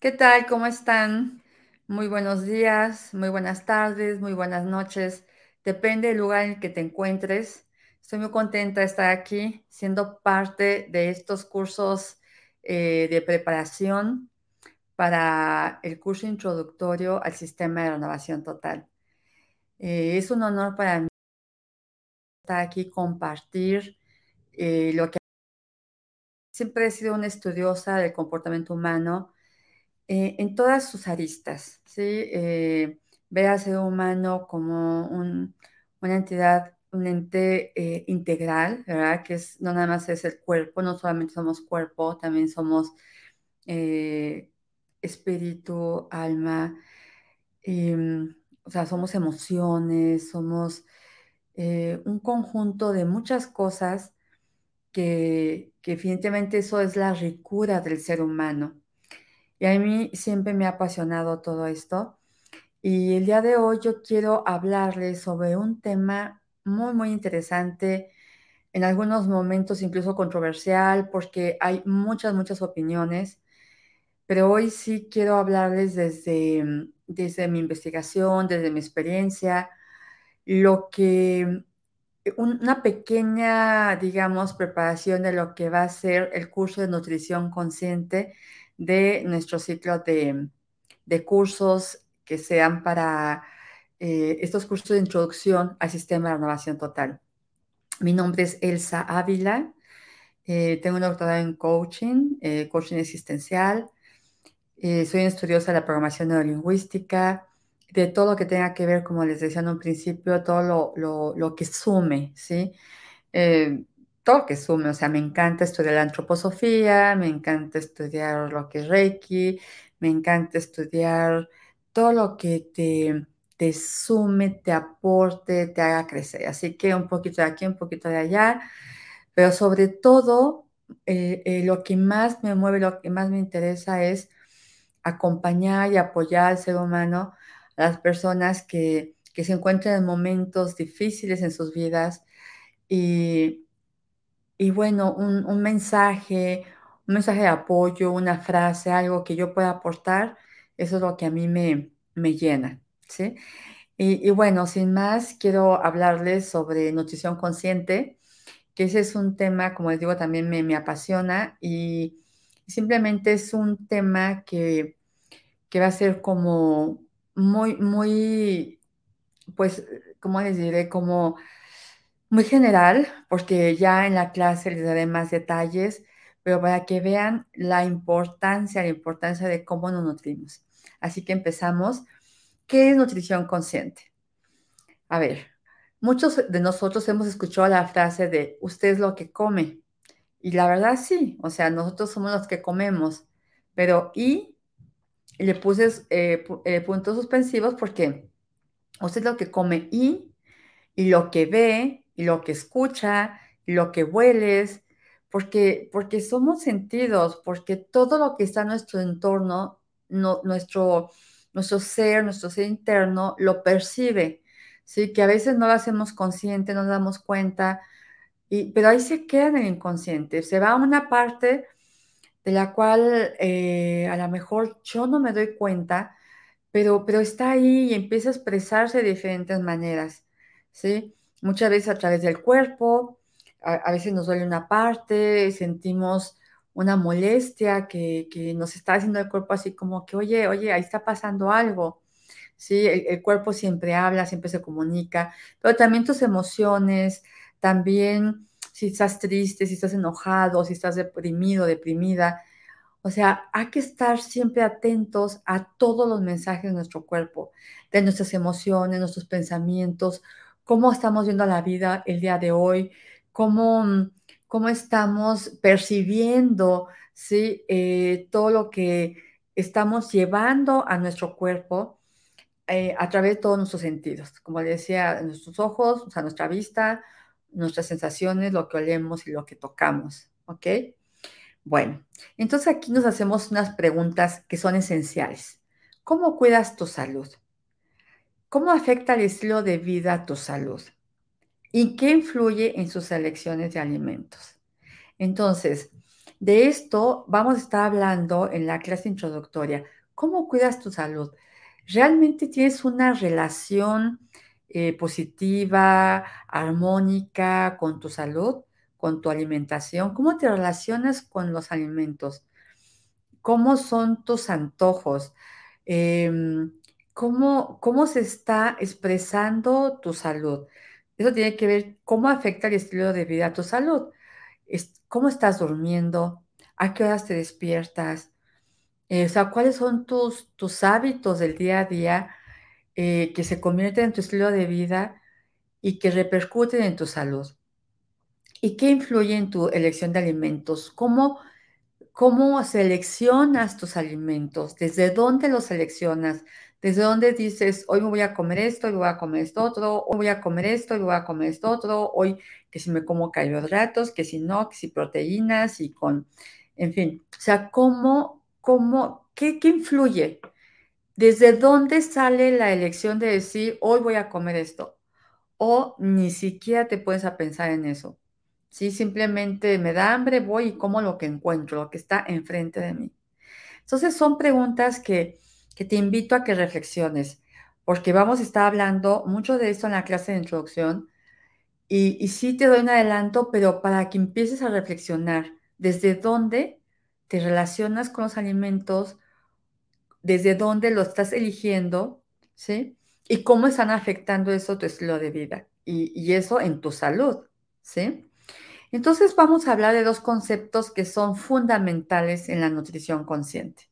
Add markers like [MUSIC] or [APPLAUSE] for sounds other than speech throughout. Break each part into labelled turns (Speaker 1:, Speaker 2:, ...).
Speaker 1: ¿Qué tal? ¿Cómo están? Muy buenos días, muy buenas tardes, muy buenas noches. Depende del lugar en el que te encuentres. Estoy muy contenta de estar aquí siendo parte de estos cursos eh, de preparación para el curso introductorio al sistema de renovación total. Eh, es un honor para mí estar aquí compartir eh, lo que siempre he sido una estudiosa del comportamiento humano eh, en todas sus aristas, ¿sí? Eh, ver al ser humano como una entidad, un ente eh, integral, ¿verdad? Que es, no nada más es el cuerpo, no solamente somos cuerpo, también somos espíritu, alma, em, o sea, somos emociones, somos un conjunto de muchas cosas que, que evidentemente eso es la ricura del ser humano. Y a mí siempre me ha apasionado todo esto. Y el día de hoy yo quiero hablarles sobre un tema muy, muy interesante, en algunos momentos incluso controversial, porque hay muchas, muchas opiniones. Pero hoy sí quiero hablarles desde, desde mi investigación, desde mi experiencia, lo que una pequeña, digamos, preparación de lo que va a ser el curso de nutrición consciente de nuestro ciclo de, cursos que sean para eh, estos cursos de introducción al sistema de renovación total. Mi nombre es Elsa Ávila, eh, tengo un doctorado en coaching, eh, coaching existencial, soy estudiosa de la programación neurolingüística, de todo lo que tenga que ver, como les decía en un principio, todo lo, lo que sume, ¿sí? Que sume, o sea, me encanta estudiar la antroposofía, me encanta estudiar lo que es Reiki, me encanta estudiar todo lo que te, te sume, te aporte, te haga crecer. Así que un poquito de aquí, un poquito de allá, pero sobre todo eh, eh, lo que más me mueve, lo que más me interesa es acompañar y apoyar al ser humano, a las personas que, que se encuentran en momentos difíciles en sus vidas y, y bueno, un, mensaje, un mensaje de apoyo, una frase, algo que yo pueda aportar, eso es lo que a mí me, me llena, ¿sí? Y, bueno, sin más, quiero hablarles sobre nutrición consciente, que ese es un tema, como les digo, también me, me apasiona y simplemente es un tema que, que va a ser como muy, muy, pues, ¿cómo les diré? Como muy general, porque ya en la clase les daré más detalles, pero para que vean la importancia, la importancia de cómo nos nutrimos. Así que empezamos. ¿Qué es nutrición consciente? A ver, muchos de nosotros hemos escuchado la frase de usted es lo que come. Y la verdad sí, o sea, nosotros somos los que comemos, pero y le puse eh, eh, puntos suspensivos porque usted es lo que come y, y lo que ve, lo que escucha, lo que hueles, porque, porque somos sentidos, porque todo lo que está en nuestro entorno, no, nuestro, nuestro ser, nuestro ser interno, lo percibe, ¿sí? Que a veces no lo hacemos consciente, no nos damos cuenta, y, pero ahí se queda en el inconsciente, se va a una parte de la cual eh, a lo mejor yo no me doy cuenta, pero, pero está ahí y empieza a expresarse de diferentes maneras, ¿sí? Muchas veces a través del cuerpo, a, veces nos duele una parte, sentimos una molestia que, nos está haciendo el cuerpo así como que, oye, oye, ahí está pasando algo. Sí, el, cuerpo siempre habla, siempre se comunica, pero también tus emociones, también si estás triste, si estás enojado, si estás deprimido, deprimida. O sea, hay que estar siempre atentos a todos los mensajes de nuestro cuerpo, de nuestras emociones, nuestros pensamientos, cómo estamos viendo la vida el día de hoy, cómo, cómo estamos percibiendo ¿sí? Eh, todo lo que estamos llevando a nuestro cuerpo eh, a través de todos nuestros sentidos. Como decía, nuestros ojos, nuestra vista, nuestras sensaciones, lo que olemos y lo que tocamos. ¿Ok? Bueno, entonces aquí nos hacemos unas preguntas que son esenciales. ¿Cómo cuidas tu salud? ¿Cómo afecta el estilo de vida a tu salud? ¿Y qué influye en sus elecciones de alimentos? Entonces, De esto vamos a estar hablando en la clase introductoria. ¿Cómo cuidas tu salud? ¿Realmente tienes una relación eh, positiva, armónica con tu salud, con tu alimentación? ¿Cómo te relacionas con los alimentos? ¿Cómo son tus antojos? Em, ¿cómo, ¿Cómo se está expresando tu salud? Eso tiene que ver cómo afecta el estilo de vida a tu salud. ¿Cómo estás durmiendo? ¿A qué horas te despiertas? Eh, o sea, ¿cuáles son tus, tus hábitos del día a día eh, que se convierten en tu estilo de vida y que repercuten en tu salud? ¿Y qué influye en tu elección de alimentos? ¿Cómo, cómo seleccionas tus alimentos? ¿Desde dónde los seleccionas? ¿Desde dónde dices, hoy me voy a comer esto, hoy voy a comer esto otro, hoy voy a comer esto, hoy voy a comer esto otro, hoy que si me como carbohidratos, que si no, que si proteínas y con, en fin, o sea, ¿cómo ¿Cómo, qué, qué influye? ¿Desde dónde sale la elección de decir, hoy voy a comer esto? O ni siquiera te puedes a pensar en eso. ¿sí? Simplemente me da hambre, voy y como lo que encuentro, lo que está enfrente de mí. Entonces son preguntas que, te invito a que reflexiones, porque vamos a estar hablando mucho de esto en la clase de introducción y, y sí te doy un adelanto, pero para que empieces a reflexionar desde dónde te relacionas con los alimentos, desde dónde lo estás eligiendo, ¿sí? Y cómo están afectando eso tu estilo de vida y, eso en tu salud, ¿sí? Entonces vamos a hablar de dos conceptos que son fundamentales en la nutrición consciente,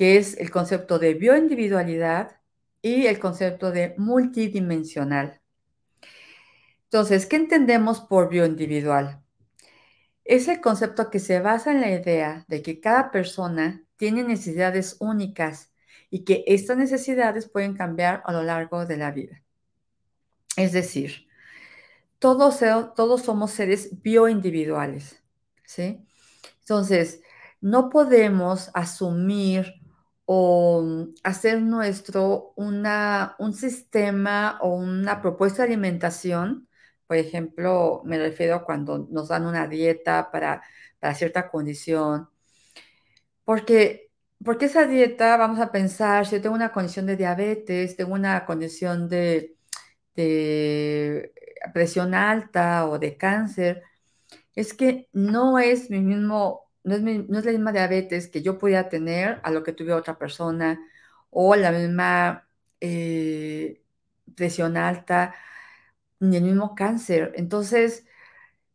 Speaker 1: que es el concepto de bioindividualidad y el concepto de multidimensional. Entonces, ¿qué entendemos por bioindividual? Es el concepto que se basa en la idea de que cada persona tiene necesidades únicas y que estas necesidades pueden cambiar a lo largo de la vida. Es decir, todos, todos somos seres bioindividuales, ¿sí? Entonces, no podemos asumir o hacer nuestro una, un sistema o una propuesta de alimentación por ejemplo, me refiero cuando nos dan una dieta para, cierta condición. Porque, porque esa dieta, vamos a pensar, si yo tengo una condición de diabetes, tengo una condición de, presión alta o de cáncer, es que no es mi mismo, no es, la misma diabetes que yo podía tener a lo que tuve otra persona, o la misma eh, presión alta ni el mismo cáncer. Entonces,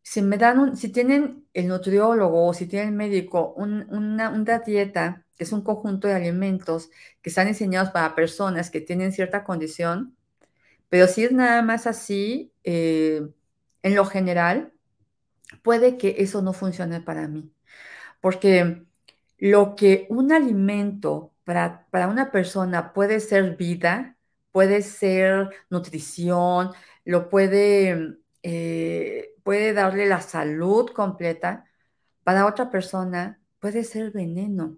Speaker 1: si me dan un, si tienen el nutriólogo o si tienen el médico una, dieta, que es un conjunto de alimentos que están diseñados para personas que tienen cierta condición, pero si es nada más así, eh, en lo general, puede que eso no funcione para mí. Porque lo que un alimento para, para una persona puede ser vida, puede ser nutrición, lo puede, eh, puede darle la salud completa, para otra persona puede ser veneno,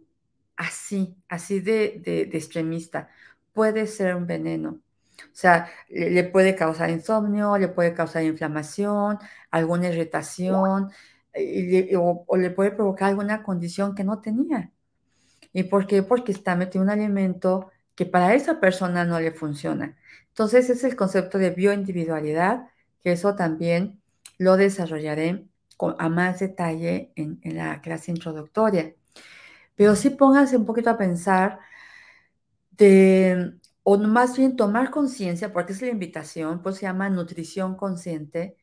Speaker 1: así, así de, extremista, puede ser un veneno. O sea, le, puede causar insomnio, le puede causar inflamación, alguna irritación, o, o, le puede provocar alguna condición que no tenía. ¿Y por qué? Porque está metido un alimento que para esa persona no le funciona. Entonces es el concepto de bioindividualidad, que eso también lo desarrollaré a más detalle en, la clase introductoria. Pero sí pónganse un poquito a pensar de, o más bien tomar conciencia, porque es la invitación, pues se llama nutrición consciente,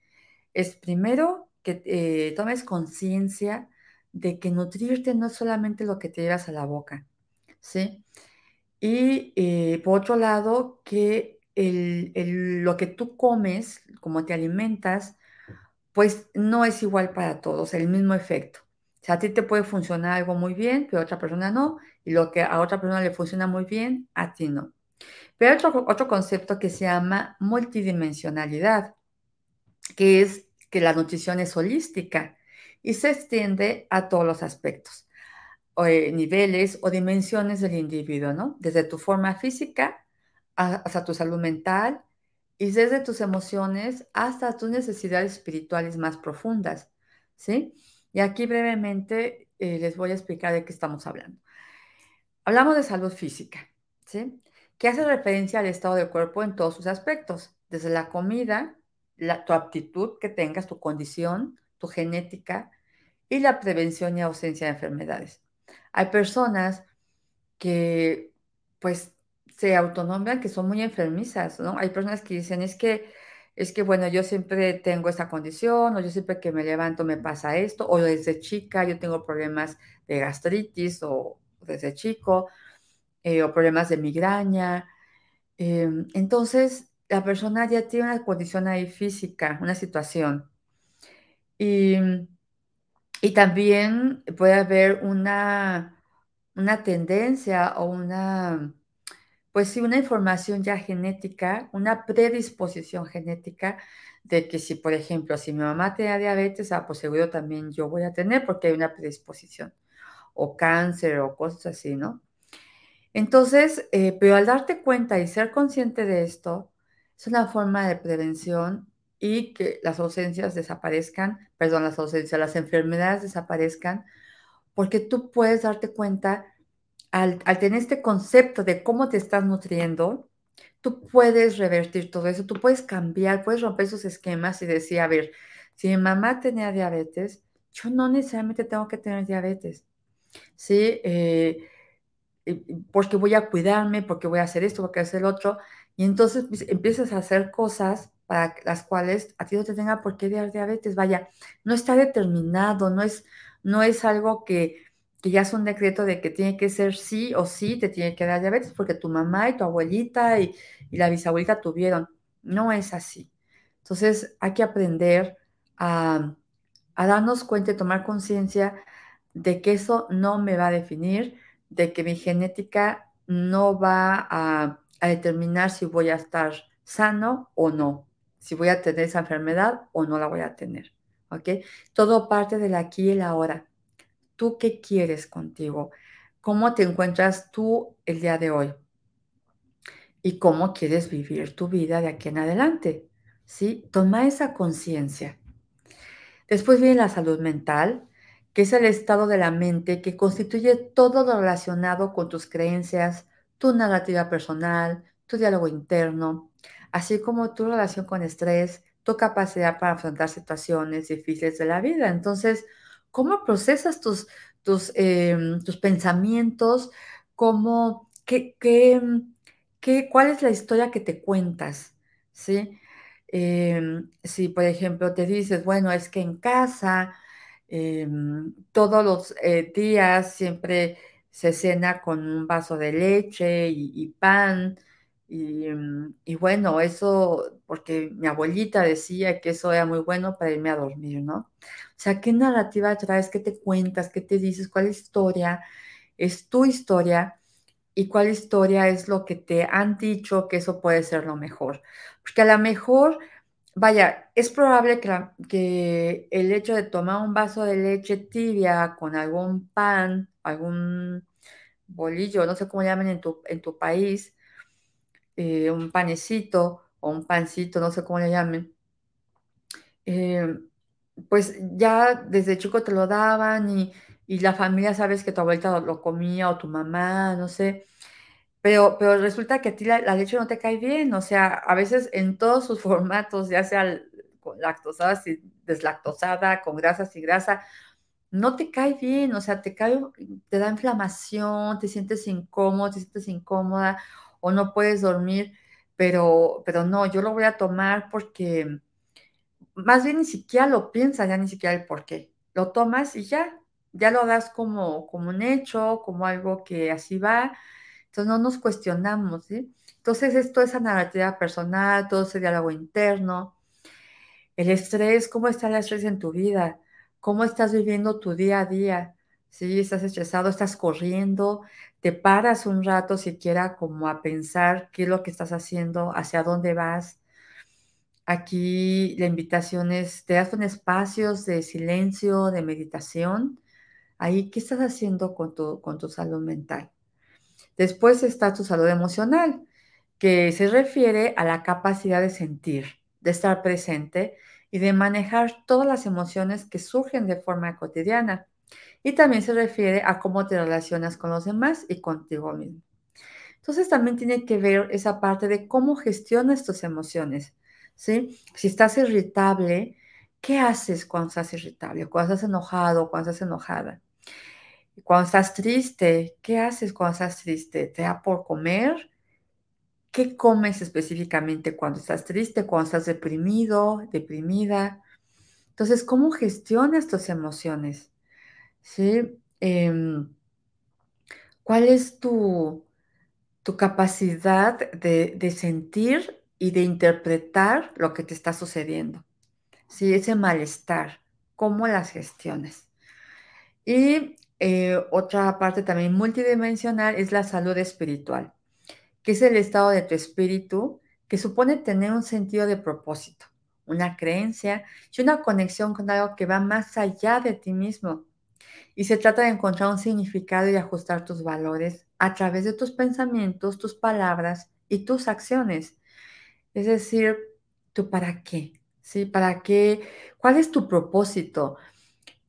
Speaker 1: es primero que eh, tomes conciencia de que nutrirte no es solamente lo que te llevas a la boca, ¿sí? Y eh, por otro lado, que lo que tú comes, como te alimentas, pues no es igual para todos, el mismo efecto. O sea, a ti te puede funcionar algo muy bien, pero a otra persona no, y lo que a otra persona le funciona muy bien, a ti no. Pero otro, otro concepto que se llama multidimensionalidad, que es que la nutrición es holística y se extiende a todos los aspectos, o, eh, niveles o dimensiones del individuo, ¿no? Desde tu forma física hasta tu salud mental y desde tus emociones hasta tus necesidades espirituales más profundas, ¿sí? Y aquí brevemente eh, les voy a explicar de qué estamos hablando. Hablamos de salud física, ¿sí? Que hace referencia al estado del cuerpo en todos sus aspectos, desde la comida, tu aptitud que tengas, tu condición, tu genética y la prevención y ausencia de enfermedades. Hay personas que, pues, se autonombran que son muy enfermizas, ¿no? Hay personas que dicen, es que, es que, bueno, yo siempre tengo esta condición, o yo siempre que me levanto me pasa esto, o desde chica yo tengo problemas de gastritis, o desde chico, eh, o problemas de migraña. Em, entonces, la persona ya tiene una condición ahí física, una situación. Y, y también puede haber una, una tendencia o una, pues sí, una información ya genética, una predisposición genética de que si, por ejemplo, si mi mamá tenía diabetes, ah, pues seguro también yo voy a tener porque hay una predisposición, o cáncer o cosas así, ¿no? Entonces, eh, pero al darte cuenta y ser consciente de esto, es una forma de prevención y que las ausencias desaparezcan, perdón, las ausencias, las enfermedades desaparezcan, porque tú puedes darte cuenta al, tener este concepto de cómo te estás nutriendo, tú puedes revertir todo eso, tú puedes cambiar, puedes romper esos esquemas y decir, a ver, si mi mamá tenía diabetes, yo no necesariamente tengo que tener diabetes, ¿sí? Eh, porque voy a cuidarme, porque voy a hacer esto, porque voy a hacer lo otro, y entonces pues, empiezas a hacer cosas para las cuales a ti no te tenga por qué dar diabetes. Vaya, no está determinado, no es, no es algo que, que ya es un decreto de que tiene que ser sí o sí, te tiene que dar diabetes, porque tu mamá y tu abuelita y, la bisabuelita tuvieron. No es así. Entonces hay que aprender a, a darnos cuenta y tomar conciencia de que eso no me va a definir, de que mi genética no va a a determinar si voy a estar sano o no, si voy a tener esa enfermedad o no la voy a tener. ¿Ok? Todo parte del aquí y el ahora. ¿Tú qué quieres contigo? ¿Cómo te encuentras tú el día de hoy? ¿Y cómo quieres vivir tu vida de aquí en adelante? ¿Sí? Toma esa conciencia. Después viene la salud mental, que es el estado de la mente que constituye todo lo relacionado con tus creencias, tu narrativa personal, tu diálogo interno, así como tu relación con estrés, tu capacidad para afrontar situaciones difíciles de la vida. Entonces, ¿cómo procesas tus, tus, em, tus pensamientos? ¿Cómo, qué, qué, qué, ¿Cuál es la historia que te cuentas? ¿Sí? Em, si, por ejemplo, te dices, bueno, es que en casa em, todos los eh, días siempre se cena con un vaso de leche y, pan. Mm, y, bueno, eso, porque mi abuelita decía que eso era muy bueno para irme a dormir, ¿no? O sea, ¿qué narrativa traes? ¿Qué te cuentas? ¿Qué te dices? ¿Cuál historia es tu historia? ¿Y cuál historia es lo que te han dicho que eso puede ser lo mejor? Porque a lo mejor, vaya, es probable que, el hecho de tomar un vaso de leche tibia con algún pan algún bolillo, no sé cómo llaman en tu, en tu país, eh, un panecito o un pancito, no sé cómo le llamen, eh, pues ya desde chico te lo daban y, la familia sabes que tu abuelita lo, comía o tu mamá, no sé. Pero, pero resulta que a ti la, leche no te cae bien, o sea, a veces en todos sus [LAUGHS] formatos, ya sea con lactosada, deslactosada, con grasa, sin grasa, no te cae bien, o sea, te cae, te da inflamación, te sientes incómodo, te sientes incómoda o no puedes dormir, pero, pero no, yo lo voy a tomar porque más bien ni siquiera lo piensas, ya ni siquiera el por qué. Lo tomas y ya, ya lo das como, como un hecho, como algo que así va. Entonces no nos cuestionamos, ¿sí? Entonces esto es narrativa personal, todo ese diálogo interno. El estrés, ¿cómo está el estrés en tu vida? cómo estás viviendo tu día a día. Si estás estresado, estás corriendo, te paras un rato siquiera como a pensar qué es lo que estás haciendo, hacia dónde vas. Aquí la invitación es, te das un espacios de silencio, de meditación. Ahí, ¿qué estás haciendo con tu, con tu salud mental? Después está tu salud emocional, que se refiere a la capacidad de sentir, de estar presente y de manejar todas las emociones que surgen de forma cotidiana. Y también se refiere a cómo te relacionas con los demás y contigo mismo. Entonces también tiene que ver esa parte de cómo gestionas tus emociones, ¿sí? Si estás irritable, ¿qué haces cuando estás irritable? Cuando estás enojado, cuando estás enojada. Cuando estás triste, ¿qué haces cuando estás triste? ¿Te da por comer? ¿Qué comes específicamente cuando estás triste, cuando estás deprimido, deprimida? Entonces, ¿cómo gestionas tus emociones? Em, ¿Cuál es tu, tu capacidad de, de, sentir y de interpretar lo que te está sucediendo? ¿Sí? Ese malestar, ¿cómo las gestiones? Y eh, otra parte también multidimensional es la salud espiritual, que es el estado de tu espíritu que supone tener un sentido de propósito, una creencia y una conexión con algo que va más allá de ti mismo. Y se trata de encontrar un significado y ajustar tus valores a través de tus pensamientos, tus palabras y tus acciones. Es decir, tu para qué, ¿sí? ¿Para qué? ¿Cuál es tu propósito?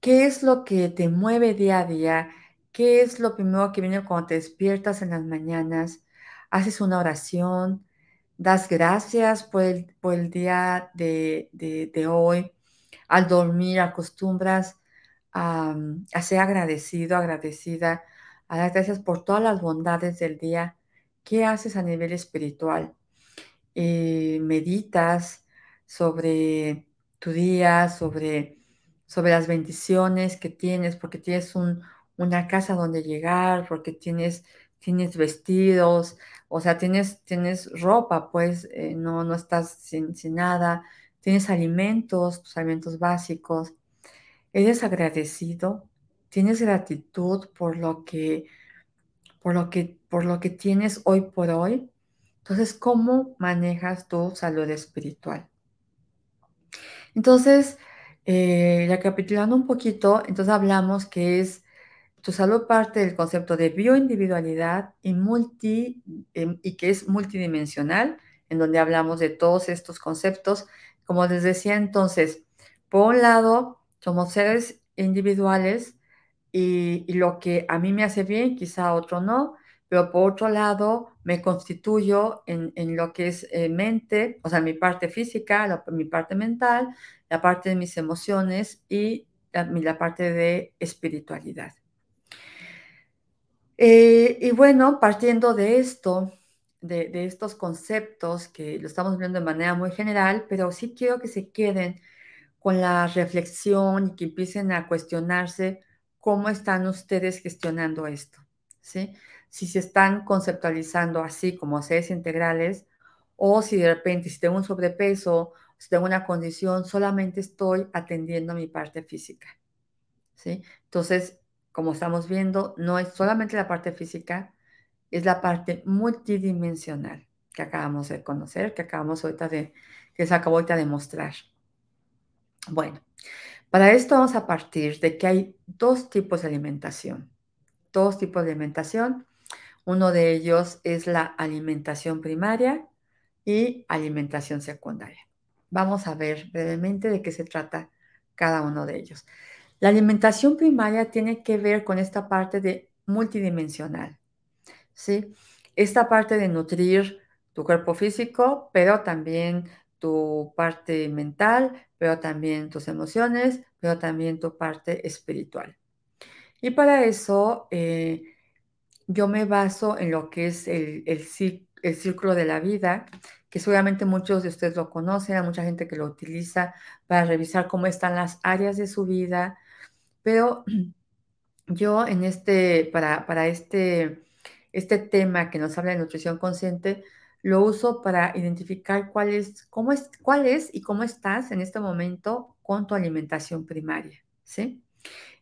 Speaker 1: ¿Qué es lo que te mueve día a día? ¿Qué es lo primero que viene cuando te despiertas en las mañanas? Haces una oración, das gracias por el, día de, hoy. Al dormir acostumbras a, a, ser agradecido, agradecida, a dar gracias por todas las bondades del día. ¿Qué haces a nivel espiritual? Eh, meditas sobre tu día, sobre sobre las bendiciones que tienes, porque tienes una casa donde llegar, porque tienes, tienes vestidos, o sea, tienes, tienes ropa, pues eh, no, no estás sin, sin, nada, tienes alimentos, tus alimentos básicos, eres agradecido, tienes gratitud por lo que, por lo que, por lo que tienes hoy por hoy. Entonces, ¿cómo manejas tu salud espiritual? Entonces, eh, recapitulando un poquito, entonces hablamos que es tu salud parte del concepto de bioindividualidad y, multi, em, y que es multidimensional, en donde hablamos de todos estos conceptos. Como les decía entonces, por un lado, somos seres individuales y, y lo que a mí me hace bien, quizá a otro no, pero por otro lado me constituyo en, en lo que es eh, mente, o sea, mi parte física, mi parte mental, la parte de mis emociones y la, la parte de espiritualidad. Eh, y bueno, partiendo de esto, de, de, estos conceptos que lo estamos viendo de manera muy general, pero sí quiero que se queden con la reflexión y que empiecen a cuestionarse cómo están ustedes gestionando esto, ¿sí? Si se están conceptualizando así como seres integrales o si de repente si tengo un sobrepeso si tengo una condición, solamente estoy atendiendo mi parte física. ¿sí? Entonces, como estamos viendo, no es solamente la parte física, es la parte multidimensional que acabamos de conocer, que acabamos ahorita de, que se acabó ahorita de mostrar. Bueno, para esto vamos a partir de que hay dos tipos de alimentación. Dos tipos de alimentación. Uno de ellos es la alimentación primaria y alimentación secundaria. Vamos a ver brevemente de qué se trata cada uno de ellos. La alimentación primaria tiene que ver con esta parte de multidimensional, ¿sí? Esta parte de nutrir tu cuerpo físico, pero también tu parte mental, pero también tus emociones, pero también tu parte espiritual. Y para eso eh, yo me baso en lo que es el, el, el círculo de la vida, que seguramente muchos de ustedes lo conocen, hay mucha gente que lo utiliza para revisar cómo están las áreas de su vida, pero [CLEARS THROAT] yo en este, para, para este, este tema que nos habla de nutrición consciente, lo uso para identificar cuál es, cómo es, cuál es y cómo estás en este momento con tu alimentación primaria, ¿sí?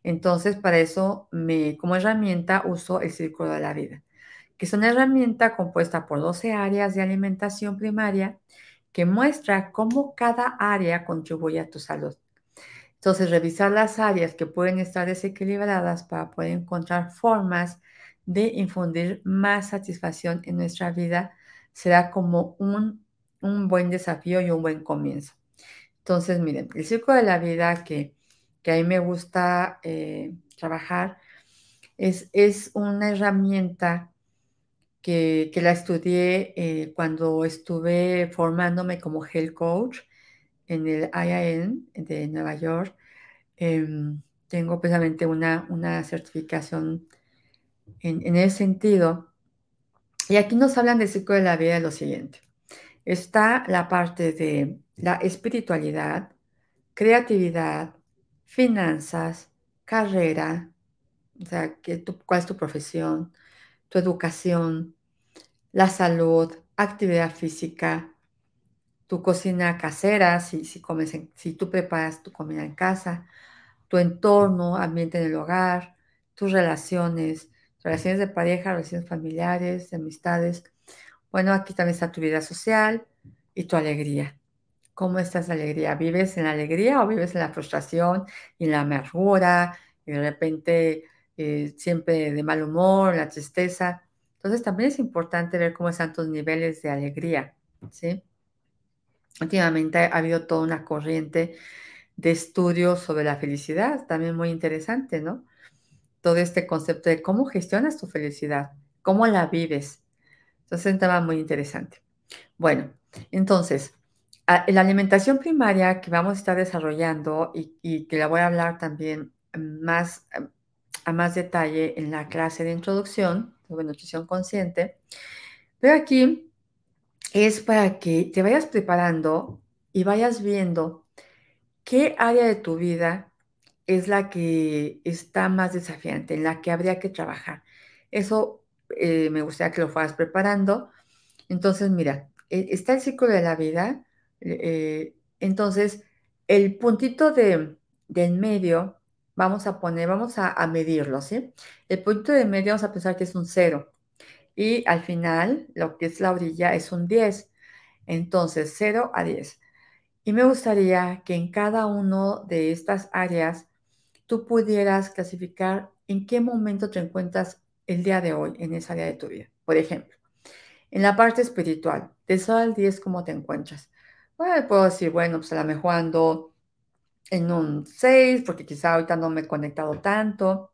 Speaker 1: Entonces, para eso, me, como herramienta, uso el círculo de la vida que es una herramienta compuesta por 12 áreas de alimentación primaria que muestra cómo cada área contribuye a tu salud. Entonces, revisar las áreas que pueden estar desequilibradas para poder encontrar formas de infundir más satisfacción en nuestra vida será como un, un buen desafío y un buen comienzo. Entonces, miren, el ciclo de la vida que, que a mí me gusta eh, trabajar, es, es, una herramienta que, que la estudié eh, cuando estuve formándome como health coach en el IIN de Nueva York. Eh, tengo precisamente una, una certificación en, en, ese sentido. Y aquí nos hablan del ciclo de la vida de lo siguiente. Está la parte de la espiritualidad, creatividad, finanzas, carrera, o sea, tu, cuál es tu profesión, tu educación, la salud, actividad física, tu cocina casera, si, si, comes si tú preparas tu comida en casa, tu entorno, ambiente en el hogar, tus relaciones, relaciones de pareja, relaciones familiares, amistades. Bueno, aquí también está tu vida social y tu alegría. ¿Cómo estás alegría? ¿Vives en la alegría o vives en la frustración y la amargura y de repente eh, siempre de mal humor, la tristeza? Entonces también es importante ver cómo están tus niveles de alegría, ¿sí? Últimamente ha habido toda una corriente de estudios sobre la felicidad, también muy interesante, ¿no? Todo este concepto de cómo gestionas tu felicidad, cómo la vives. Entonces es un tema muy interesante. Bueno, entonces, la alimentación primaria que vamos a estar desarrollando y, que la voy a hablar también más a más detalle en la clase de introducción sobre nutrición consciente, pero aquí es para que te vayas preparando y vayas viendo qué área de tu vida es la que está más desafiante, en la que habría que trabajar. Eso eh, me gustaría que lo fueras preparando. Entonces, mira, e, está el ciclo de la vida. Eh, entonces, el puntito de, en medio, vamos a poner, vamos a, a medirlo, ¿sí? El puntito de medio vamos a pensar que es un cero y al final lo que es la orilla es un 10. Entonces, 0 a 10. Y me gustaría que en cada uno de estas áreas tú pudieras clasificar en qué momento te encuentras el día de hoy en esa área de tu vida. Por ejemplo, en la parte espiritual, de 0 al 10, ¿cómo te encuentras? Puedo decir, bueno, pues a lo mejor ando en un 6, porque quizá ahorita no me he conectado tanto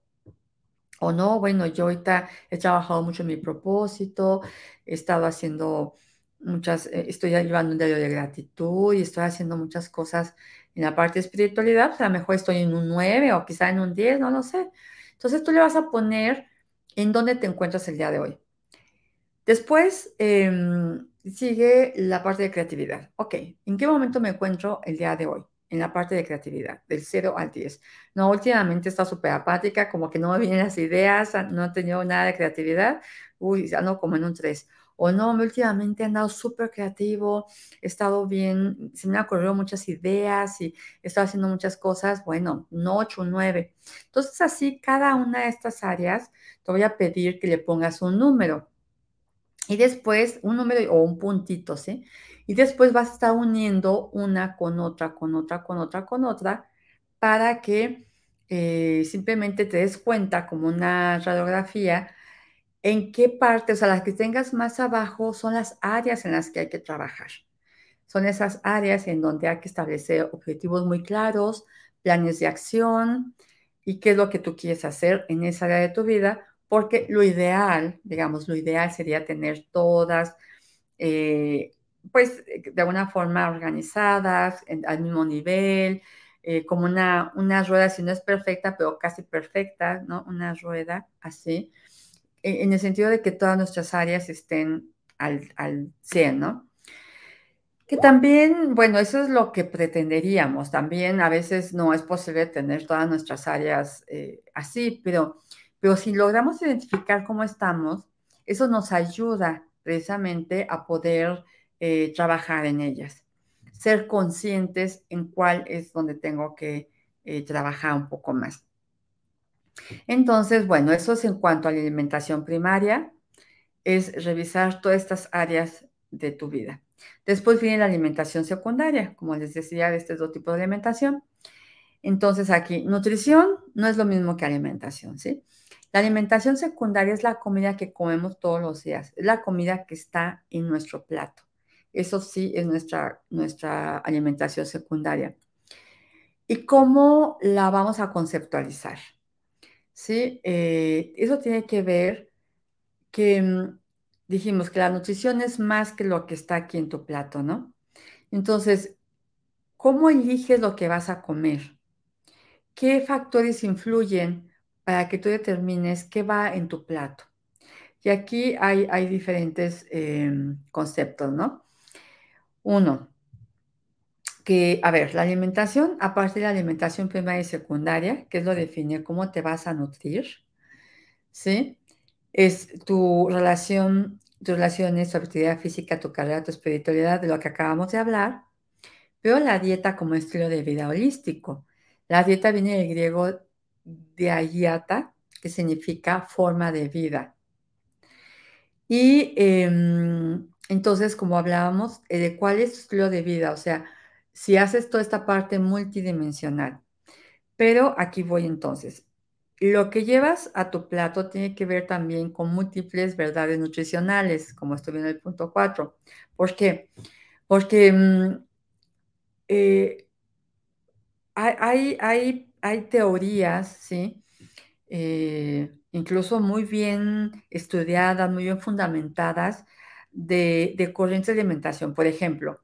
Speaker 1: o no, bueno, yo ahorita he trabajado mucho en mi propósito, he estado haciendo muchas, eh, estoy llevando un diario de gratitud y estoy haciendo muchas cosas en la parte de espiritualidad, pues a lo mejor estoy en un 9 o quizá en un 10, no lo sé. Entonces tú le vas a poner en dónde te encuentras el día de hoy. Después em, sigue la parte de creatividad. Ok, ¿en qué momento me encuentro el día de hoy? en la parte de creatividad, del 0 al 10. No, últimamente está súper apática, como que no me vienen las ideas, ah, no he tenido nada de creatividad, uy, ando como en un 3. O no, últimamente he andado súper creativo, he estado bien, se me han ocurrido muchas ideas y he estado haciendo muchas cosas, bueno, un 8, un 9. Entonces así, cada una de estas áreas, te voy a pedir que le pongas un número. Y después un número o un puntito, ¿sí? Y después vas a estar uniendo una con otra, con otra, con otra, con otra, para que eh, simplemente te des cuenta como una radiografía en qué parte, o sea, las que tengas más abajo son las áreas en las que hay que trabajar. Son esas áreas en donde hay que establecer objetivos muy claros, planes de acción y qué es lo que tú quieres hacer en esa área de tu vida, porque lo ideal, digamos, lo ideal sería tener todas eh, pues eh, de alguna forma organizadas, al mismo nivel, eh, como una, una rueda, si no es perfecta, pero casi perfecta, ¿no? Una rueda así, e, en el sentido de que todas nuestras áreas estén al, al 100, ¿no? Que también, bueno, eso es lo que pretenderíamos. También a veces no es posible tener todas nuestras áreas eh, así, pero, pero si logramos identificar cómo estamos, eso nos ayuda precisamente a poder eh, trabajar en ellas, ser conscientes en cuál es donde tengo que eh, trabajar un poco más. Entonces, bueno, eso es en cuanto a la alimentación primaria, es revisar todas estas áreas de tu vida. Después viene la alimentación secundaria, como les decía, de este dos tipos de alimentación. Entonces aquí, nutrición no es lo mismo que alimentación, ¿sí? La alimentación secundaria es la comida que comemos todos los días, es la comida que está en nuestro plato. Eso sí es nuestra, nuestra alimentación secundaria. y cómo la vamos a conceptualizar. ¿Sí? Eh, eso tiene que ver que mm, dijimos que la nutrición es más que lo que está aquí en tu plato, ¿no? Entonces, ¿cómo eliges lo que vas a comer? ¿Qué factores influyen para que tú determines qué va en tu plato? Y aquí hay, hay diferentes em, conceptos, ¿no? Uno, que, a ver, la alimentación, aparte de la alimentación primaria y secundaria, que es lo define cómo te vas a nutrir, ¿sí? Es tu relación, tus relaciones, tu actividad física, tu carrera, tu espiritualidad, de lo que acabamos de hablar, pero la dieta como estilo de vida holístico. La dieta viene del griego diayata, que significa forma de vida. Y em, entonces, como hablábamos, eh, de cuál es tu estilo de vida, o sea, si haces toda esta parte multidimensional. Pero aquí voy entonces. Lo que llevas a tu plato tiene que ver también con múltiples verdades nutricionales, como estoy viendo el punto 4. ¿Por qué? Porque mm, eh, hay, hay, teorías, ¿sí? Eh, incluso muy bien estudiadas, muy bien fundamentadas, de, de corrientes de alimentación. Por ejemplo,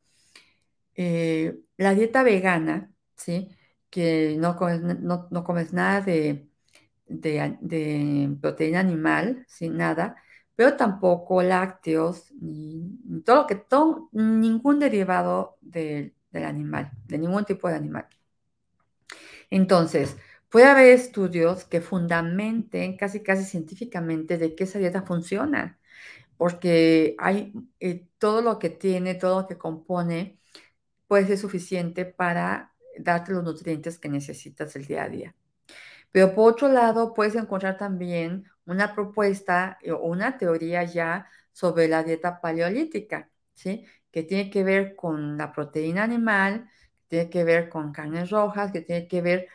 Speaker 1: eh, la dieta vegana, ¿sí? Que no comes, nada de, proteína animal, sin nada, pero tampoco lácteos, ni, todo lo que, todo, ningún derivado del animal, de ningún tipo de animal. Entonces, puede haber estudios que fundamenten casi casi científicamente de que esa dieta funciona, porque hay eh, todo lo que tiene, todo lo que compone, puede ser suficiente para darte los nutrientes que necesitas el día a día. Pero por otro lado, puedes encontrar también una propuesta eh, o una teoría ya sobre la dieta paleolítica, ¿sí? Que tiene que ver con la proteína animal, tiene que ver con carnes rojas, que tiene que ver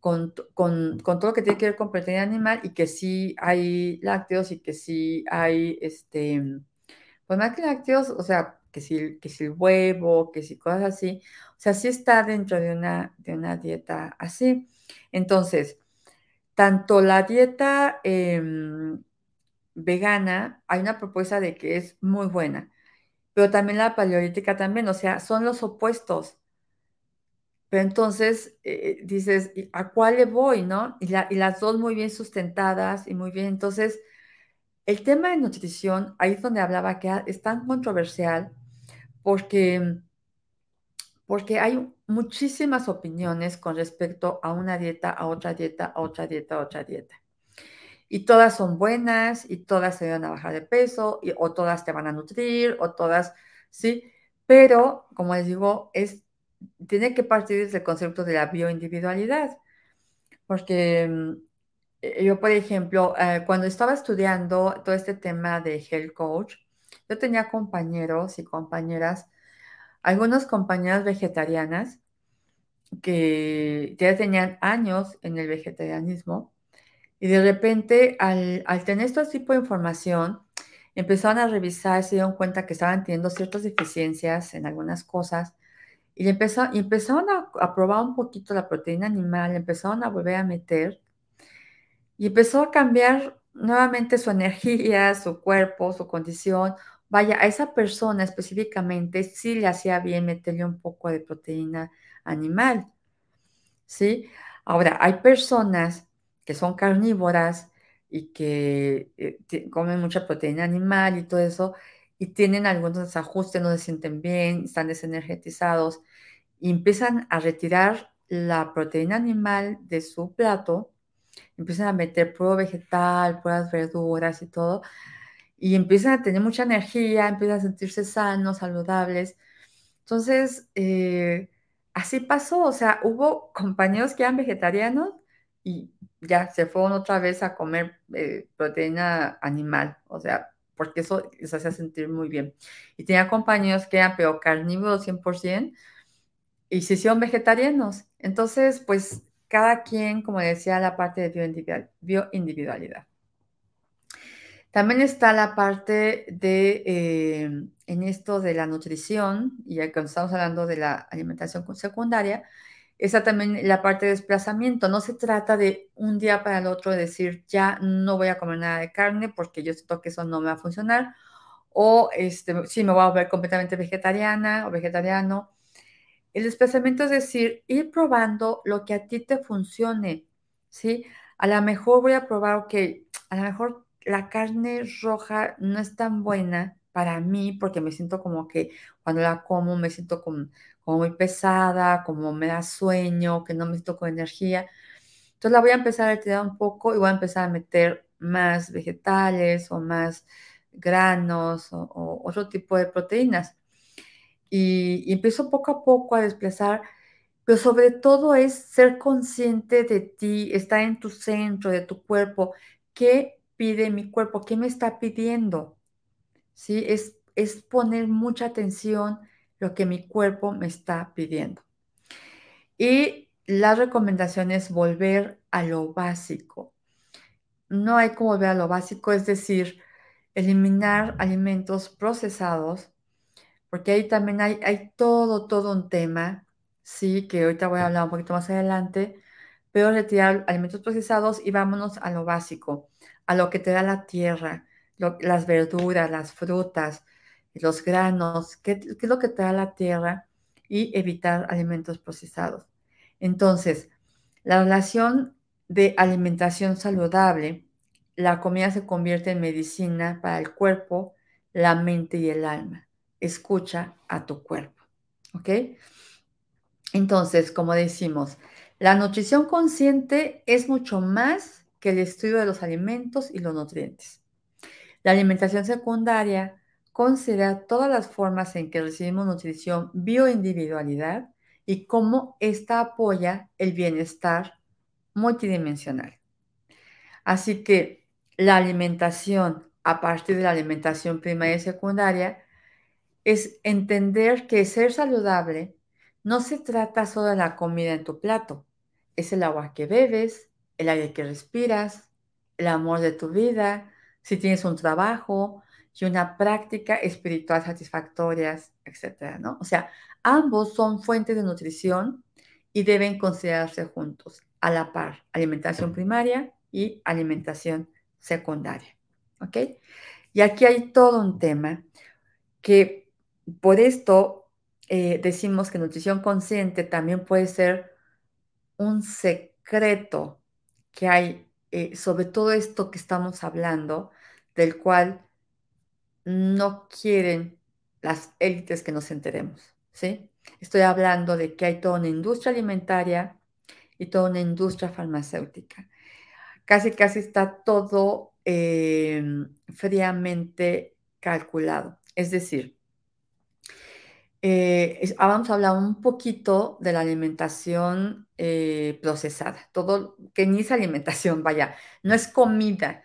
Speaker 1: con, con, todo lo que tiene que ver con proteína animal y que sí hay lácteos y que sí hay, este, pues más que lácteos, o sea, que si, que si el huevo, que si cosas así. O sea, sí está dentro de una, de una dieta así. Entonces, tanto la dieta em, vegana, hay una propuesta de que es muy buena, pero también la paleolítica también, o sea, son los opuestos. Pero entonces eh, dices, ¿a cuál le voy, no? Y, y las dos muy bien sustentadas y muy bien. Entonces, el tema de nutrición, ahí es donde hablaba que es tan controversial porque, porque hay muchísimas opiniones con respecto a una dieta, a otra dieta, a otra dieta, a otra dieta. Y todas son buenas y todas te van a bajar de peso o todas te van a nutrir o todas, ¿sí? Pero, como les digo, es, tiene que partir desde el concepto de la bioindividualidad. Porque mm, yo, por ejemplo, eh, cuando estaba estudiando todo este tema de health coach, yo tenía compañeros y compañeras, algunos compañeras vegetarianas que ya tenían años en el vegetarianismo y de repente al, tener este tipo de información empezaron a revisar, se dieron cuenta que estaban teniendo ciertas deficiencias en algunas cosas y, empezó, y empezaron a, a, probar un poquito la proteína animal, empezaron a volver a meter y empezó a cambiar nuevamente su energía, su cuerpo, su condición, vaya, a esa persona específicamente sí le hacía bien meterle un poco de proteína animal, ¿sí? Ahora, hay personas que son carnívoras y que eh, comen mucha proteína animal y todo eso, y tienen algunos desajustes, no se sienten bien, están desenergetizados, y empiezan a retirar la proteína animal de su plato, empiezan a meter puro vegetal, puras verduras y todo, y empiezan a tener mucha energía, empiezan a sentirse sanos, saludables. Entonces, eh, así pasó, o sea, hubo compañeros que eran vegetarianos y ya se fueron otra vez a comer eh, proteína animal, o sea, porque eso les hacía sentir muy bien. Y tenía compañeros que eran pero carnívoros 100% y se hicieron vegetarianos. Entonces, pues cada quien, como decía, la parte de bioindividualidad. También está la parte de, eh, en esto de la nutrición, y cuando estamos hablando de la alimentación secundaria, esa también la parte de desplazamiento. No se trata de un día para el otro decir, ya no voy a comer nada de carne porque yo siento que eso no me va a funcionar. O este, sí, me voy a ver completamente vegetariana o vegetariano. El desplazamiento es decir, ir probando lo que a ti te funcione, ¿sí? A lo mejor voy a probar, que a lo mejor la carne roja no es tan buena para mí porque me siento como que cuando la como me siento como, como muy pesada, como me da sueño, que no me siento con energía. Entonces la voy a empezar a retirar un poco y voy a empezar a meter más vegetales o más granos o, otro tipo de proteínas. Y, y, empiezo poco a poco a desplazar, pero sobre todo es ser consciente de ti, estar en tu centro, de tu cuerpo. ¿Qué pide mi cuerpo? ¿Qué me está pidiendo? ¿Sí? Es, es poner mucha atención lo que mi cuerpo me está pidiendo. Y la recomendación es volver a lo básico. No hay como volver a lo básico, es decir, eliminar alimentos procesados, porque ahí también hay, hay todo, todo un tema, sí, que ahorita voy a hablar un poquito más adelante, pero retirar alimentos procesados y vámonos a lo básico, a lo que te da la tierra, las verduras, las frutas, los granos, qué, es lo que te da la tierra y evitar alimentos procesados. Entonces, la relación de alimentación saludable, la comida se convierte en medicina para el cuerpo, la mente y el alma. Escucha a tu cuerpo. ¿Ok? Entonces, como decimos, la nutrición consciente es mucho más que el estudio de los alimentos y los nutrientes. La alimentación secundaria considera todas las formas en que recibimos nutrición, bioindividualidad y cómo ésta apoya el bienestar multidimensional. Así que la alimentación a partir de la alimentación primaria y secundaria es entender que ser saludable no se trata solo de la comida en tu plato, es el agua que bebes, el aire que respiras, el amor de tu vida, si tienes un trabajo, y una práctica espiritual satisfactorias, etcétera, ¿no? O sea, ambos son fuentes de nutrición y deben considerarse juntos, a la par, alimentación primaria y alimentación secundaria, ¿ok? Y aquí hay todo un tema que por esto eh, decimos que nutrición consciente también puede ser un secreto que hay eh, sobre todo esto que estamos hablando, del cual no quieren las élites que nos enteremos, ¿sí? Estoy hablando de que hay toda una industria alimentaria y toda una industria farmacéutica. Casi, casi está todo em, fríamente calculado. Es decir, eh, ah, vamos a hablar un poquito de la alimentación eh, procesada, todo, que ni es alimentación, vaya, no es comida.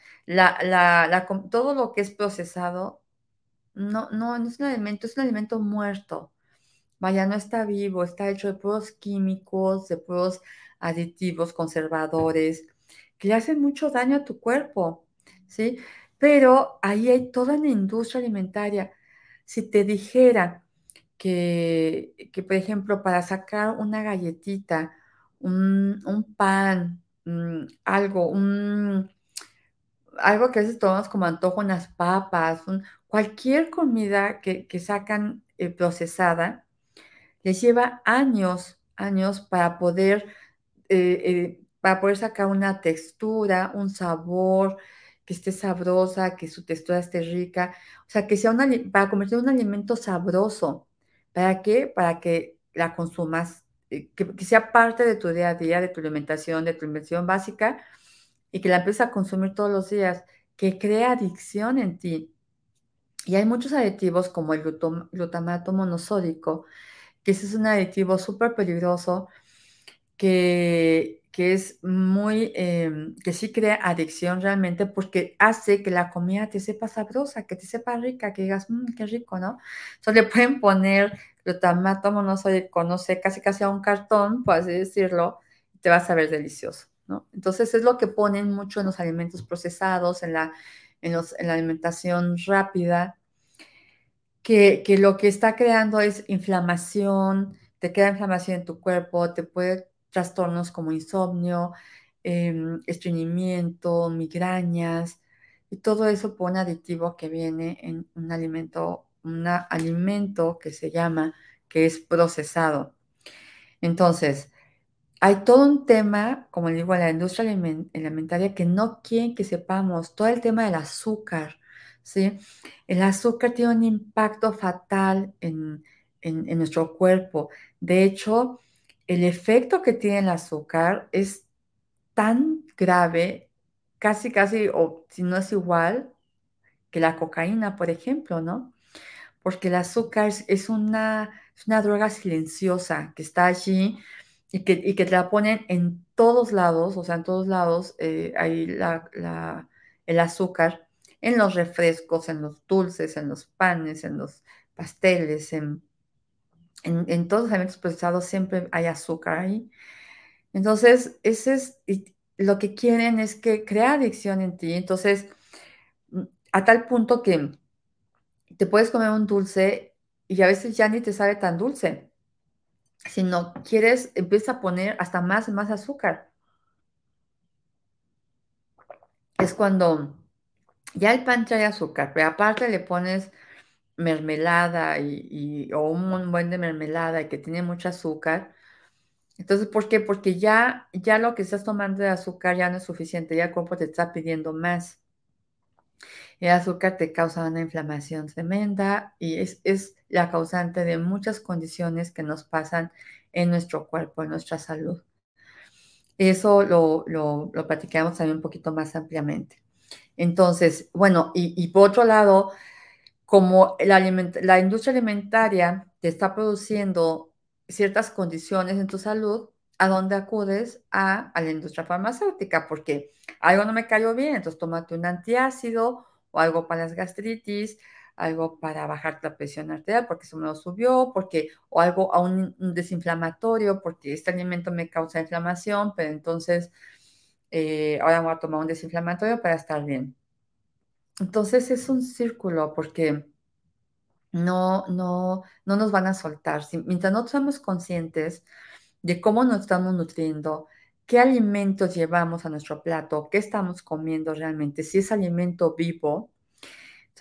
Speaker 1: todo lo que es procesado no, no, no es un alimento, es un alimento muerto. Vaya, no está vivo, está hecho de puros químicos, de puros aditivos, conservadores, que le hacen mucho daño a tu cuerpo, ¿sí? Pero ahí hay toda una industria alimentaria. Si te dijera que, que por ejemplo, para sacar una galletita, un, pan, mm, algo, un, algo que a veces tomamos como antojo, unas papas, cualquier comida que, sacan eh, procesada, les lleva años, años para poder, eh, eh, para poder sacar una textura, un sabor, que esté sabrosa, que su textura esté rica, o sea, que sea una, para convertir en un alimento sabroso. ¿Para qué? Para que la consumas, que, sea parte de tu día a día, de tu alimentación, de tu alimentación básica, y que la empieza a consumir todos los días, que crea adicción en ti. Y hay muchos aditivos como el glutamato monosódico, que ese es un aditivo súper peligroso, que, que, es muy, em, que sí crea adicción realmente porque hace que la comida te sepa sabrosa, que te sepa rica, que digas, mmm, qué rico, ¿no? Entonces le pueden poner glutamato monosódico, no sé, casi casi a un cartón, por así decirlo, y te va a saber delicioso. Entonces es lo que ponen mucho en los alimentos procesados, en la, en la alimentación rápida, que, lo que está creando es inflamación, te queda inflamación en tu cuerpo, te puede trastornos como insomnio, em, estreñimiento, migrañas, y todo eso por un aditivo que viene en un alimento, un alimento que se llama, que es procesado. Entonces, hay todo un tema, como digo, en la industria alimentaria que no quieren que sepamos, todo el tema del azúcar, ¿sí? El azúcar tiene un impacto fatal en, en nuestro cuerpo. De hecho, el efecto que tiene el azúcar es tan grave, casi, casi, o si no es igual que la cocaína, por ejemplo, ¿no? Porque el azúcar es una, una droga silenciosa que está allí y que, y que te la ponen en todos lados, o sea, en todos lados eh, hay el azúcar, en los refrescos, en los dulces, en los panes, en los pasteles, en, en, todos los alimentos procesados siempre hay azúcar ahí. Entonces, ese es, lo que quieren es que crea adicción en ti. Entonces, mm, a tal punto que te puedes comer un dulce y a veces ya ni te sabe tan dulce. Si no quieres, empieza a poner hasta más más azúcar. Es cuando ya el pan trae azúcar, pero aparte le pones mermelada y, o un buen de mermelada y que tiene mucho azúcar. Entonces, ¿por qué? Porque ya, ya lo que estás tomando de azúcar ya no es suficiente, ya el cuerpo te está pidiendo más. El azúcar te causa una inflamación tremenda y es, es la causante de muchas condiciones que nos pasan en nuestro cuerpo, en nuestra salud. Eso lo, lo, lo platicamos también un poquito más ampliamente. Entonces, bueno, y, y por otro lado, como la, la industria alimentaria te está produciendo ciertas condiciones en tu salud, ¿a dónde acudes? A, a, la industria farmacéutica, porque algo no me cayó bien, entonces tómate un antiácido o algo para las gastritis, algo para bajar la presión arterial porque se me lo subió, porque, o algo a un, desinflamatorio porque este alimento me causa inflamación, pero entonces eh, ahora voy a tomar un desinflamatorio para estar bien. Entonces es un círculo porque no, no, no nos van a soltar. mientras no somos conscientes de cómo nos estamos nutriendo, qué alimentos llevamos a nuestro plato, qué estamos comiendo realmente, si es alimento vivo,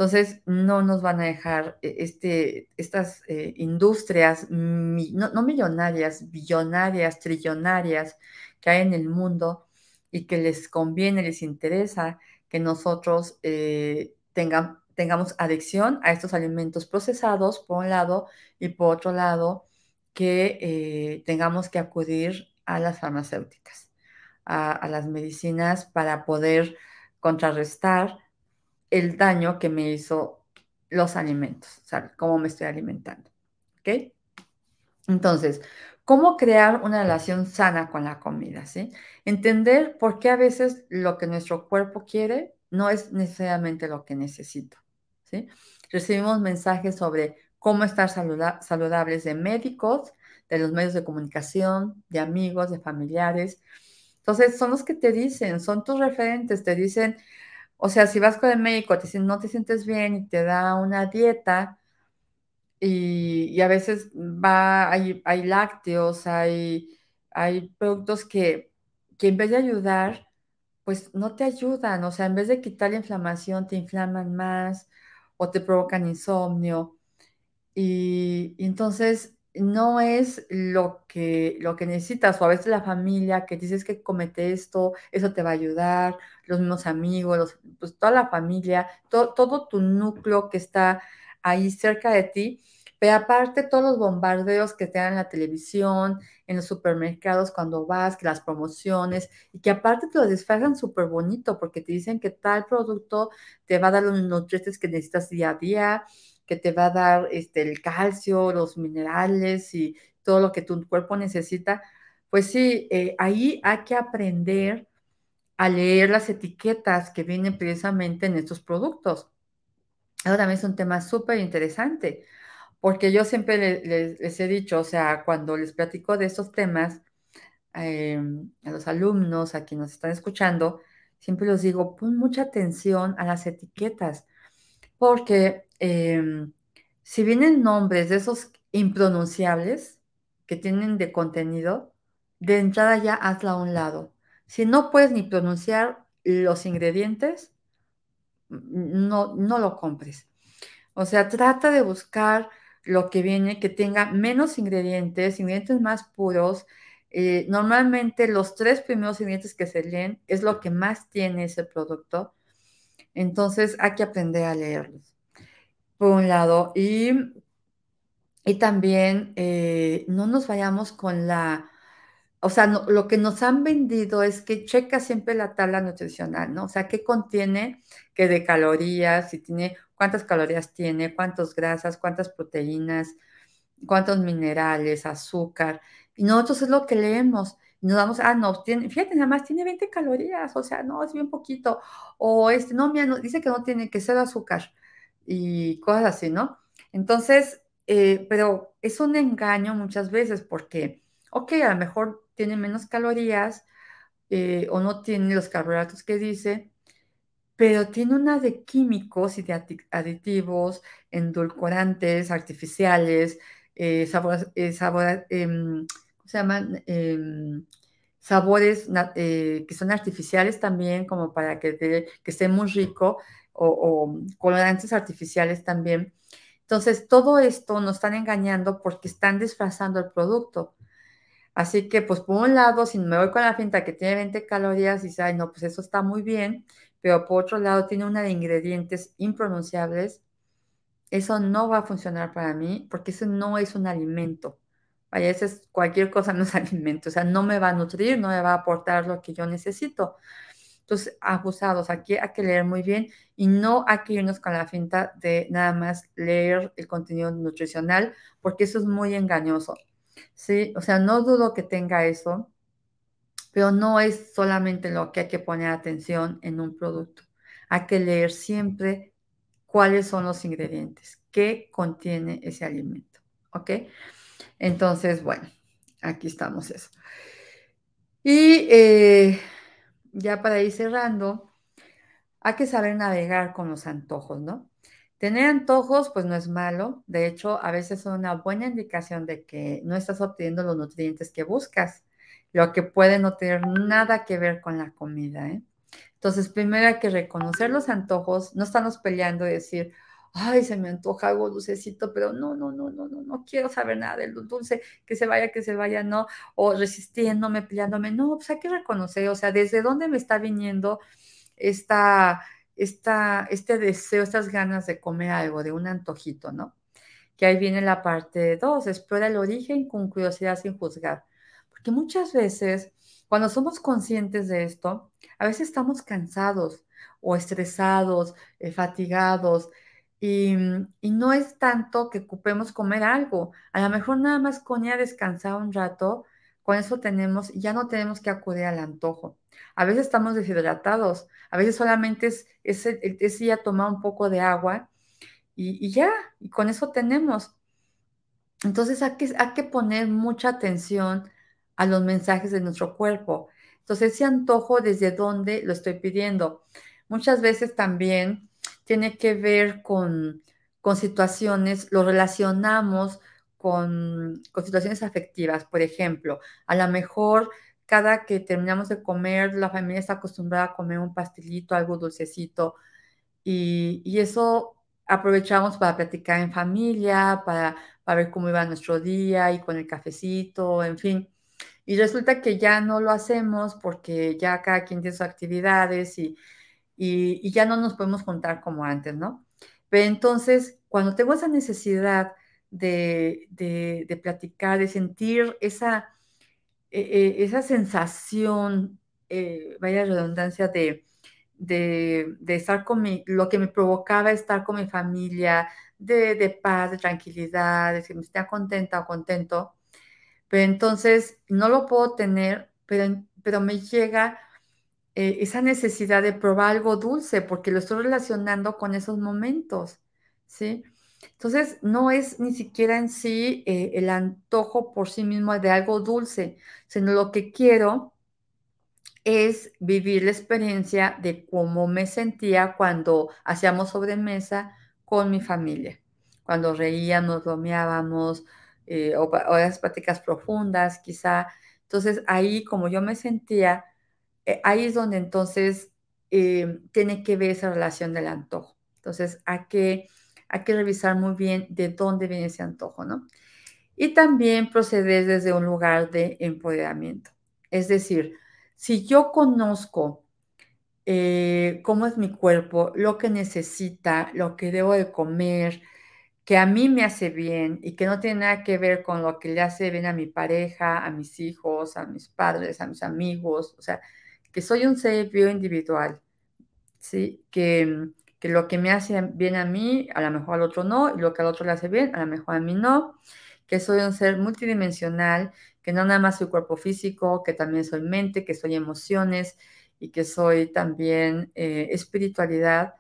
Speaker 1: entonces no nos van a dejar eh, este, estas eh, industrias, no, millonarias, billonarias, trillonarias que hay en el mundo y que les conviene, les interesa que nosotros eh, tengamos adicción a estos alimentos procesados, por un lado, y por otro lado, que eh, tengamos que acudir a las farmacéuticas, a, las medicinas para poder contrarrestar el daño que me hizo los alimentos, o cómo me estoy alimentando. ¿Ok? Entonces, ¿cómo crear una relación sana con la comida? ¿sí? Entender por qué a veces lo que nuestro cuerpo quiere no es necesariamente lo que necesito. ¿sí? Recibimos mensajes sobre cómo estar saludables de médicos, de los medios de comunicación, de amigos, de familiares. Entonces, son los que te dicen, son tus referentes, te dicen, o sea, si vas con el médico, te dicen, no te sientes bien y te da una dieta, y, a veces va, hay, hay lácteos, hay, hay productos que, que en vez de ayudar, pues no te ayudan, o sea, en vez de quitar la inflamación, te inflaman más o te provocan insomnio. Y, entonces no es lo que, lo que necesitas, o a veces la familia que dices que comete esto, eso te va a ayudar, los mismos amigos, pues toda la familia, todo tu núcleo que está ahí cerca de ti, pero aparte todos los bombardeos que te dan en la televisión, en los supermercados cuando vas, que las promociones, y que aparte te lo disfrazan súper bonito porque te dicen que tal producto te va a dar los nutrientes que necesitas día a día, que te va a dar este, el calcio, los minerales y todo lo que tu cuerpo necesita. Pues sí, eh, ahí hay que aprender a leer las etiquetas que vienen precisamente en estos productos. Ahora también es un tema súper interesante, porque yo siempre les, he dicho, o sea, cuando les platico de estos temas em, a los alumnos, a quienes nos están escuchando, siempre les digo, pon mucha atención a las etiquetas, porque em, si vienen nombres de esos impronunciables, que tienen de contenido, de entrada ya hazla a un lado. Si no puedes ni pronunciar los ingredientes, no, no lo compres. O sea, trata de buscar lo que viene, que tenga menos ingredientes, ingredientes más puros. Eh, normalmente los tres primeros ingredientes que se leen es lo que más tiene ese producto. Entonces hay que aprender a leerlos, por un lado. Y, y también eh, no nos vayamos con la o sea, lo que nos han vendido es que checa siempre la tabla nutricional, ¿no? O sea, qué contiene, qué de calorías, si tiene, cuántas calorías tiene, cuántas grasas, cuántas proteínas, cuántos minerales, azúcar. Y nosotros es lo que leemos. Nos damos, ah, no, fíjate, nada más tiene 20 calorías, o sea, no, es bien poquito. O este, no, mira, dice que no tiene que ser azúcar y cosas así, ¿no? Entonces, eh, pero es un engaño muchas veces porque, ok, a lo mejor tiene menos calorías eh, o no tiene los carbohidratos que dice, pero tiene una de químicos y de aditivos, endulcorantes artificiales, eh, sabores, eh, em, ¿cómo se llaman? Em, sabores que son artificiales también, como para que, esté muy rico, o, colorantes artificiales también. Entonces, todo esto nos están engañando porque están disfrazando el producto. Así que, pues, por un lado, si me voy con la finta que tiene 20 calorías, y dice, ay, no, pues eso está muy bien, pero por otro lado, tiene una de ingredientes impronunciables, eso no va a funcionar para mí porque eso no es un alimento. Vaya, eso es cualquier cosa, no es [LAUGHS] alimento, o sea, no me va a nutrir, no me va a aportar lo que yo necesito. Entonces, abusados, aquí hay que leer muy bien y no hay que irnos con la finta de nada más leer el contenido nutricional, porque eso es muy engañoso. Sí, o sea, no dudo que tenga eso, pero no es solamente lo que hay que poner atención en un producto. Hay que leer siempre cuáles son los ingredientes, qué contiene ese alimento. ¿Ok? Entonces, bueno, aquí estamos eso. Y eh, ya para ir cerrando, hay que saber navegar con los antojos, ¿no? Tener antojos, pues no es malo. De hecho, a veces es una buena indicación de que no estás obteniendo los nutrientes que buscas, lo que puede no tener nada que ver con la comida. ¿eh? Entonces, primero hay que reconocer los antojos, no estamos peleando y decir, ay, se me antoja algo dulcecito, pero no, no, no, no, no, no quiero saber nada del dulce, que se vaya, que se vaya, no, o resistiéndome, peleándome, no, pues hay que reconocer, o sea, desde dónde me está viniendo esta esta, este deseo, estas ganas de comer algo, de un antojito, ¿no? Que ahí viene la parte dos, explora el origen con curiosidad sin juzgar. Porque muchas veces, cuando somos conscientes de esto, a veces estamos cansados o estresados, eh, fatigados, y, no es tanto que ocupemos comer algo. A lo mejor nada más con ya descansar un rato, con eso tenemos, ya no tenemos que acudir al antojo. A veces estamos deshidratados, a veces solamente es ese, día tomar un poco de agua y, ya, y con eso tenemos. Entonces hay que, hay que poner mucha atención a los mensajes de nuestro cuerpo. Entonces ese antojo, ¿desde dónde lo estoy pidiendo? Muchas veces también tiene que ver con, con situaciones, lo relacionamos con, con situaciones afectivas. Por ejemplo, a lo mejor cada que terminamos de comer, la familia está acostumbrada a comer un pastelito, algo dulcecito, y, eso aprovechamos para platicar en familia, para, ver cómo iba nuestro día y con el cafecito, en fin. Y resulta que ya no lo hacemos porque ya cada quien tiene sus actividades y, y, ya no nos podemos juntar como antes, ¿no? Pero entonces, cuando tengo esa necesidad de, de, de platicar, de sentir esa e, e, esa sensación, eh, vaya redundancia, de, de, estar con mi, lo que me provocaba estar con mi familia, de, paz, de tranquilidad, de que me esté contenta o contento, pero entonces no lo puedo tener, pero, pero me llega eh, esa necesidad de probar algo dulce porque lo estoy relacionando con esos momentos, ¿sí? Entonces, no es ni siquiera en sí eh, el antojo por sí mismo de algo dulce, sino lo que quiero es vivir la experiencia de cómo me sentía cuando hacíamos sobremesa con mi familia, cuando reíamos, bromeábamos, eh, o, o esas prácticas profundas, quizá. Entonces ahí como yo me sentía, eh, ahí es donde entonces eh, tiene que ver esa relación del antojo. Entonces hay que, hay que revisar muy bien de dónde viene ese antojo, ¿no? Y también proceder desde un lugar de empoderamiento. Es decir, si yo conozco eh, cómo es mi cuerpo, lo que necesita, lo que debo de comer, que a mí me hace bien y que no tiene nada que ver con lo que le hace bien a mi pareja, a mis hijos, a mis padres, a mis amigos, o sea, que soy un ser bioindividual, ¿sí? Que, que lo que me hace bien a mí, a lo mejor al otro no, y lo que al otro le hace bien, a lo mejor a mí no, que soy un ser multidimensional, que no nada más soy cuerpo físico, que también soy mente, que soy emociones y que soy también eh, espiritualidad.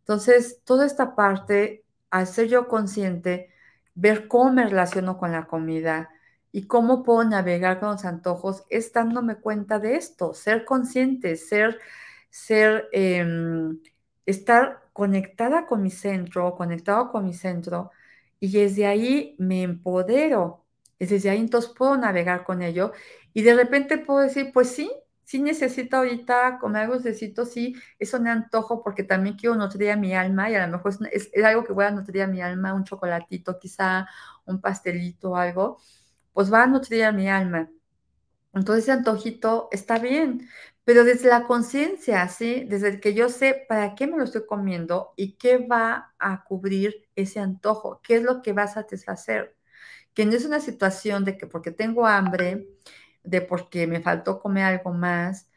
Speaker 1: Entonces, toda esta parte, al ser yo consciente, ver cómo me relaciono con la comida y cómo puedo navegar con los antojos, es dándome cuenta de esto, ser consciente, ser, ser, em, estar conectada con mi centro, conectado con mi centro, y desde ahí me empodero, desde ahí entonces puedo navegar con ello y de repente puedo decir, pues sí, sí necesito ahorita comer algo necesito, sí, eso me antojo porque también quiero nutrir a mi alma y a lo mejor es, es, algo que voy a nutrir a mi alma, un chocolatito quizá, un pastelito, algo, pues va a nutrir a mi alma. Entonces ese antojito está bien, pero desde la conciencia, ¿sí? Desde que yo sé para qué me lo estoy comiendo y qué va a cubrir ese antojo, qué es lo que va a satisfacer. Que no es una situación de que porque tengo hambre, de porque me faltó comer algo más,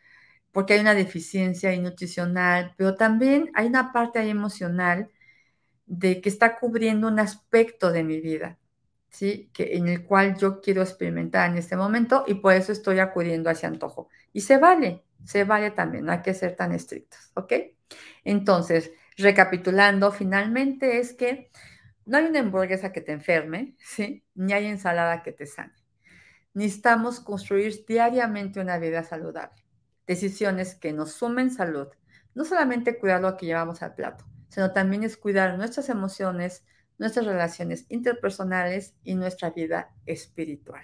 Speaker 1: porque hay una deficiencia nutricional, pero también hay una parte ahí emocional de que está cubriendo un aspecto de mi vida, ¿sí? Que, en el cual yo quiero experimentar en este momento y por eso estoy acudiendo a ese antojo. Y se vale, se vale también, no hay que ser tan estrictos, ¿ok? Entonces, recapitulando, finalmente es que no hay una hamburguesa que te enferme, ¿sí? Ni hay ensalada que te sane. Necesitamos construir diariamente una vida saludable. Decisiones que nos sumen salud. No solamente cuidar lo que llevamos al plato, sino también es cuidar nuestras emociones, nuestras relaciones interpersonales y nuestra vida espiritual.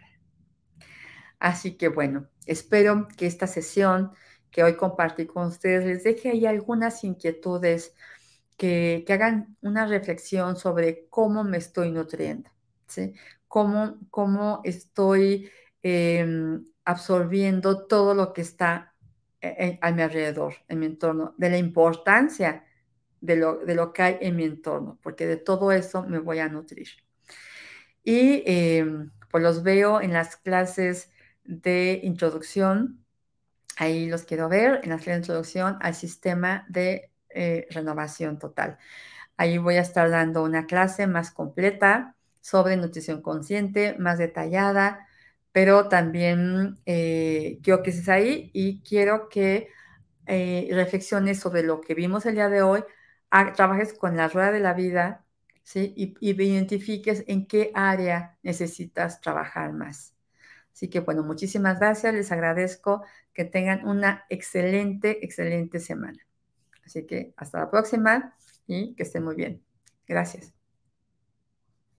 Speaker 1: Así que bueno, espero que esta sesión que hoy compartí con ustedes les deje ahí algunas inquietudes que, hagan una reflexión sobre cómo me estoy nutriendo, ¿sí? Cómo, cómo estoy em, absorbiendo todo lo que está e, a mi alrededor, en mi entorno, de la importancia de lo, de lo que hay en mi entorno, porque de todo eso me voy a nutrir. Y em, pues los veo en las clases de introducción. Ahí los quiero ver en la clase de introducción al sistema de eh, renovación total. Ahí voy a estar dando una clase más completa sobre nutrición consciente, más detallada, pero también eh, quiero que estés ahí y quiero que eh, reflexiones sobre lo que vimos el día de hoy, trabajes con la rueda de la vida, ¿sí? y identifiques en qué área necesitas trabajar más. Así que bueno, muchísimas gracias, les agradezco que tengan una excelente, excelente semana. Así que hasta la próxima y que estén muy bien. Gracias.